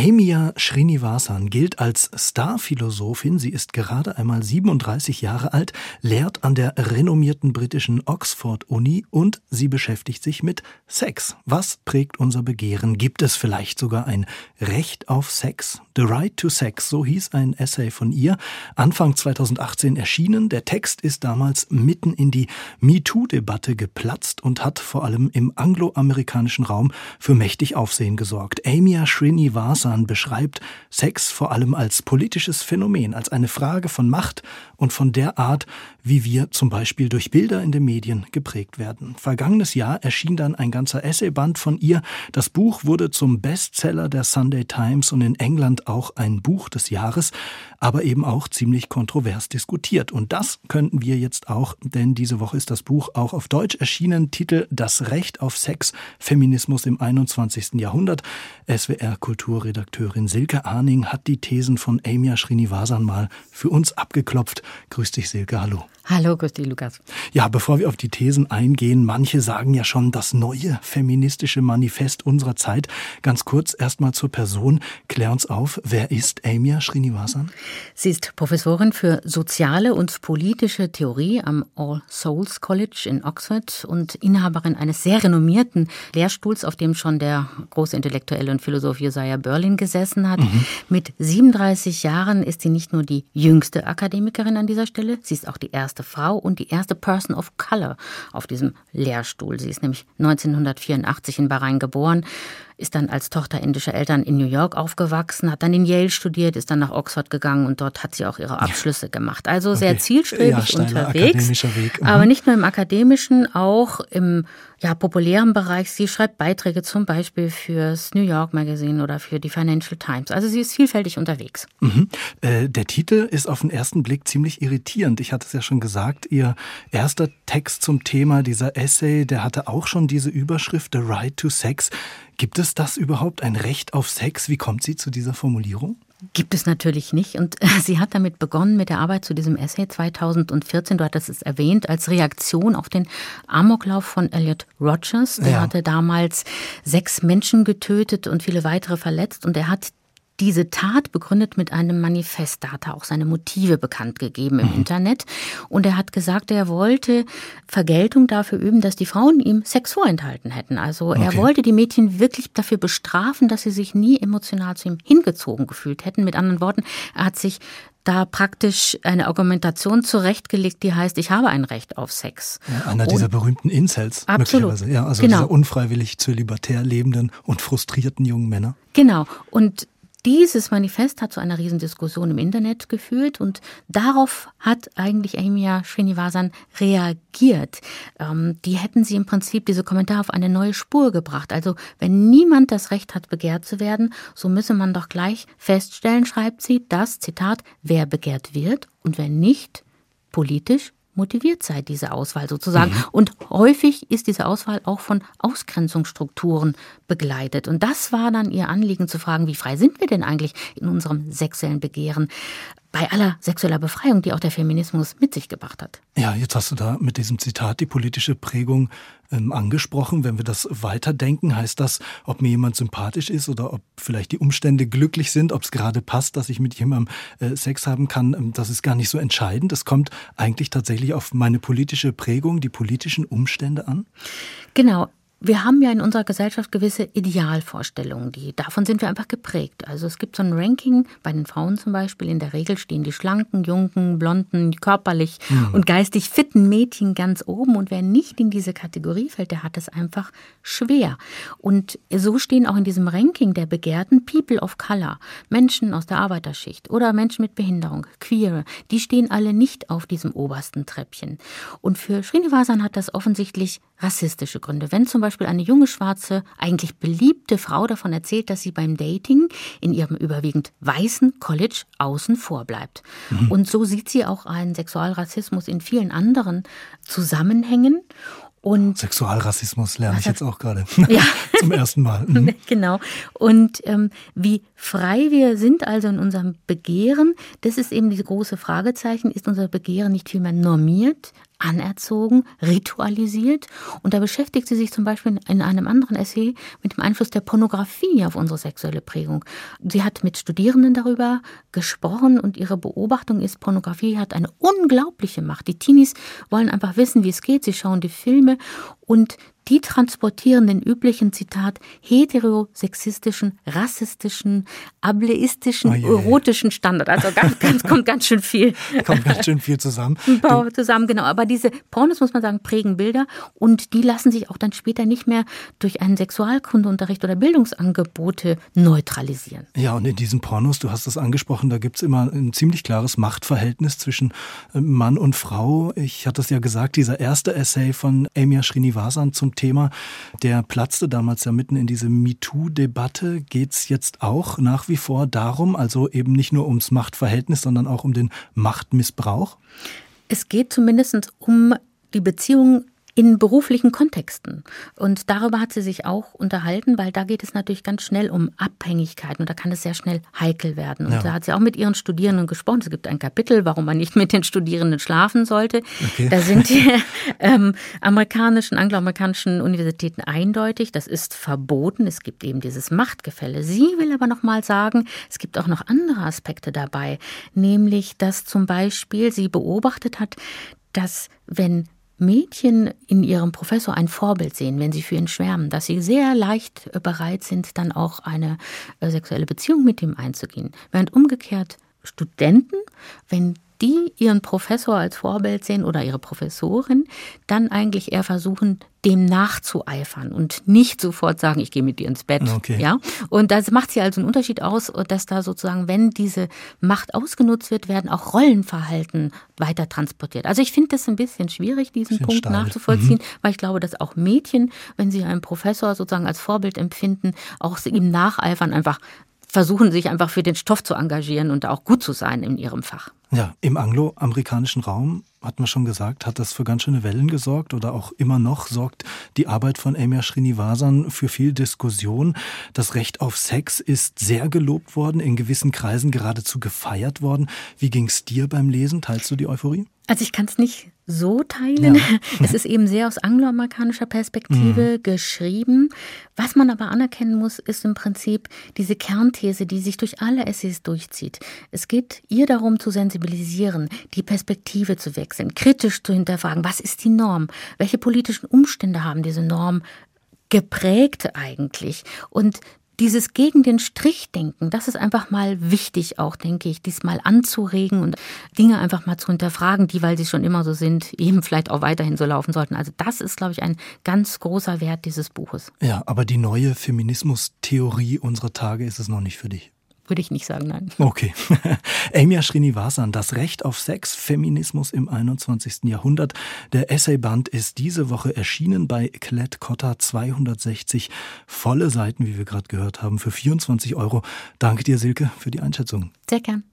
Amia Srinivasan gilt als Starphilosophin. Sie ist gerade einmal 37 Jahre alt, lehrt an der renommierten britischen Oxford Uni und sie beschäftigt sich mit Sex. Was prägt unser Begehren? Gibt es vielleicht sogar ein Recht auf Sex? The Right to Sex, so hieß ein Essay von ihr, Anfang 2018 erschienen. Der Text ist damals mitten in die MeToo-Debatte geplatzt und hat vor allem im angloamerikanischen Raum für mächtig Aufsehen gesorgt. Amia Srinivasan Hassan beschreibt Sex vor allem als politisches Phänomen, als eine Frage von Macht und von der Art, wie wir zum Beispiel durch Bilder in den Medien geprägt werden. Vergangenes Jahr erschien dann ein ganzer Essayband von ihr. Das Buch wurde zum Bestseller der Sunday Times und in England auch ein Buch des Jahres, aber eben auch ziemlich kontrovers diskutiert. Und das könnten wir jetzt auch, denn diese Woche ist das Buch auch auf Deutsch erschienen. Titel Das Recht auf Sex, Feminismus im 21. Jahrhundert. SWR Kulturredakteurin Silke Arning hat die Thesen von Amia Srinivasan mal für uns abgeklopft. Grüß dich, Silke. Hallo. Hallo, dich, Lukas. Ja, bevor wir auf die Thesen eingehen, manche sagen ja schon das neue feministische Manifest unserer Zeit. Ganz kurz erstmal zur Person. Klär uns auf, wer ist Amia Srinivasan? Sie ist Professorin für soziale und politische Theorie am All Souls College in Oxford und Inhaberin eines sehr renommierten Lehrstuhls, auf dem schon der große Intellektuelle und Philosoph Josiah Berlin gesessen hat. Mhm. Mit 37 Jahren ist sie nicht nur die jüngste Akademikerin an dieser Stelle, sie ist auch die erste erste Frau und die erste Person of Color auf diesem Lehrstuhl. Sie ist nämlich 1984 in Bahrain geboren, ist dann als Tochter indischer Eltern in New York aufgewachsen, hat dann in Yale studiert, ist dann nach Oxford gegangen und dort hat sie auch ihre Abschlüsse ja. gemacht. Also okay. sehr zielstrebig ja, unterwegs. Mhm. Aber nicht nur im akademischen, auch im ja, populären Bereich. Sie schreibt Beiträge zum Beispiel fürs New York Magazine oder für die Financial Times. Also sie ist vielfältig unterwegs. Mhm. Äh, der Titel ist auf den ersten Blick ziemlich irritierend. Ich hatte es ja schon gesagt, Ihr erster Text zum Thema, dieser Essay, der hatte auch schon diese Überschrift The Right to Sex. Gibt es das überhaupt, ein Recht auf Sex? Wie kommt sie zu dieser Formulierung? Gibt es natürlich nicht. Und sie hat damit begonnen mit der Arbeit zu diesem Essay 2014. Du hattest es erwähnt, als Reaktion auf den Amoklauf von Elliot Rogers. Der ja. hatte damals sechs Menschen getötet und viele weitere verletzt. Und er hat diese Tat begründet mit einem Manifest. Da hat er auch seine Motive bekannt gegeben im mhm. Internet. Und er hat gesagt, er wollte Vergeltung dafür üben, dass die Frauen ihm Sex vorenthalten hätten. Also okay. er wollte die Mädchen wirklich dafür bestrafen, dass sie sich nie emotional zu ihm hingezogen gefühlt hätten. Mit anderen Worten, er hat sich da praktisch eine Argumentation zurechtgelegt, die heißt, ich habe ein Recht auf Sex. Ja, einer und dieser berühmten Incels, absolut. möglicherweise. Ja, also genau. dieser unfreiwillig zölibatär lebenden und frustrierten jungen Männer. Genau. Und dieses Manifest hat zu einer Riesendiskussion im Internet geführt und darauf hat eigentlich Amia Srinivasan reagiert. Ähm, die hätten sie im Prinzip diese Kommentare auf eine neue Spur gebracht. Also wenn niemand das Recht hat, begehrt zu werden, so müsse man doch gleich feststellen, schreibt sie, dass, Zitat, wer begehrt wird und wer nicht, politisch motiviert sei, diese Auswahl sozusagen. Mhm. Und häufig ist diese Auswahl auch von Ausgrenzungsstrukturen begleitet. Und das war dann ihr Anliegen zu fragen, wie frei sind wir denn eigentlich in unserem sexuellen Begehren? Bei aller sexueller Befreiung, die auch der Feminismus mit sich gebracht hat. Ja, jetzt hast du da mit diesem Zitat die politische Prägung ähm, angesprochen. Wenn wir das weiterdenken, heißt das, ob mir jemand sympathisch ist oder ob vielleicht die Umstände glücklich sind, ob es gerade passt, dass ich mit jemandem äh, Sex haben kann, ähm, das ist gar nicht so entscheidend. Es kommt eigentlich tatsächlich auf meine politische Prägung, die politischen Umstände an. Genau. Wir haben ja in unserer Gesellschaft gewisse Idealvorstellungen, die davon sind wir einfach geprägt. Also es gibt so ein Ranking bei den Frauen zum Beispiel. In der Regel stehen die schlanken, jungen, blonden, körperlich mhm. und geistig fitten Mädchen ganz oben. Und wer nicht in diese Kategorie fällt, der hat es einfach schwer. Und so stehen auch in diesem Ranking der Begehrten People of Color, Menschen aus der Arbeiterschicht oder Menschen mit Behinderung, Queere, die stehen alle nicht auf diesem obersten Treppchen. Und für Srinivasan hat das offensichtlich rassistische Gründe. Wenn zum Beispiel eine junge, schwarze, eigentlich beliebte Frau davon erzählt, dass sie beim Dating in ihrem überwiegend weißen College außen vor bleibt. Mhm. Und so sieht sie auch einen Sexualrassismus in vielen anderen Zusammenhängen. Und Sexualrassismus lerne ich jetzt auch gerade ja. zum ersten Mal. Mhm. Genau. Und ähm, wie frei wir sind also in unserem Begehren, das ist eben diese große Fragezeichen. Ist unser Begehren nicht vielmehr normiert, anerzogen, ritualisiert. Und da beschäftigt sie sich zum Beispiel in einem anderen Essay mit dem Einfluss der Pornografie auf unsere sexuelle Prägung. Sie hat mit Studierenden darüber gesprochen und ihre Beobachtung ist, Pornografie hat eine unglaubliche Macht. Die Teenies wollen einfach wissen, wie es geht. Sie schauen die Filme und die transportieren den üblichen, Zitat, heterosexistischen, rassistischen, ableistischen, oh erotischen Standard. Also ganz, ganz, kommt ganz schön viel. Kommt ganz schön viel zusammen. zusammen, genau. Aber diese Pornos, muss man sagen, prägen Bilder und die lassen sich auch dann später nicht mehr durch einen Sexualkundeunterricht oder Bildungsangebote neutralisieren. Ja, und in diesen Pornos, du hast es angesprochen, da gibt es immer ein ziemlich klares Machtverhältnis zwischen äh, Mann und Frau. Ich hatte es ja gesagt, dieser erste Essay von Amia Srinivasan zum Thema, der platzte damals ja mitten in diese MeToo-Debatte. Geht es jetzt auch nach wie vor darum, also eben nicht nur ums Machtverhältnis, sondern auch um den Machtmissbrauch? Es geht zumindest um die Beziehung in beruflichen Kontexten. Und darüber hat sie sich auch unterhalten, weil da geht es natürlich ganz schnell um Abhängigkeiten und da kann es sehr schnell heikel werden. Und ja. da hat sie auch mit ihren Studierenden gesprochen. Es gibt ein Kapitel, warum man nicht mit den Studierenden schlafen sollte. Okay. Da sind die ähm, amerikanischen, angloamerikanischen Universitäten eindeutig. Das ist verboten. Es gibt eben dieses Machtgefälle. Sie will aber noch mal sagen, es gibt auch noch andere Aspekte dabei, nämlich dass zum Beispiel sie beobachtet hat, dass wenn Mädchen in ihrem Professor ein Vorbild sehen, wenn sie für ihn schwärmen, dass sie sehr leicht bereit sind, dann auch eine äh, sexuelle Beziehung mit ihm einzugehen. Während umgekehrt Studenten, wenn die ihren Professor als Vorbild sehen oder ihre Professorin, dann eigentlich eher versuchen, dem nachzueifern und nicht sofort sagen, ich gehe mit dir ins Bett. Okay. Ja? Und das macht sie also einen Unterschied aus, dass da sozusagen, wenn diese Macht ausgenutzt wird, werden auch Rollenverhalten weiter transportiert. Also ich finde das ein bisschen schwierig, diesen bisschen Punkt steil. nachzuvollziehen, mhm. weil ich glaube, dass auch Mädchen, wenn sie einen Professor sozusagen als Vorbild empfinden, auch ihm nacheifern, einfach versuchen, sich einfach für den Stoff zu engagieren und auch gut zu sein in ihrem Fach. Ja, im angloamerikanischen Raum, hat man schon gesagt, hat das für ganz schöne Wellen gesorgt oder auch immer noch sorgt die Arbeit von Amya Srinivasan für viel Diskussion. Das Recht auf Sex ist sehr gelobt worden, in gewissen Kreisen geradezu gefeiert worden. Wie ging's dir beim Lesen? Teilst du die Euphorie? Also ich kann es nicht so teilen. Ja. Es ist eben sehr aus angloamerikanischer Perspektive mhm. geschrieben. Was man aber anerkennen muss, ist im Prinzip diese Kernthese, die sich durch alle Essays durchzieht. Es geht ihr darum zu sensibilisieren, die Perspektive zu wechseln, kritisch zu hinterfragen, was ist die Norm? Welche politischen Umstände haben diese Norm geprägt eigentlich? Und dieses gegen den Strich denken, das ist einfach mal wichtig auch, denke ich, diesmal anzuregen und Dinge einfach mal zu hinterfragen, die, weil sie schon immer so sind, eben vielleicht auch weiterhin so laufen sollten. Also das ist, glaube ich, ein ganz großer Wert dieses Buches. Ja, aber die neue Feminismus-Theorie unserer Tage ist es noch nicht für dich. Würde ich nicht sagen, nein. Okay. Amia Srinivasan, das Recht auf Sex, Feminismus im 21. Jahrhundert. Der Essayband ist diese Woche erschienen bei Klett Cotta 260 volle Seiten, wie wir gerade gehört haben, für 24 Euro. Danke dir, Silke, für die Einschätzung. Sehr gern.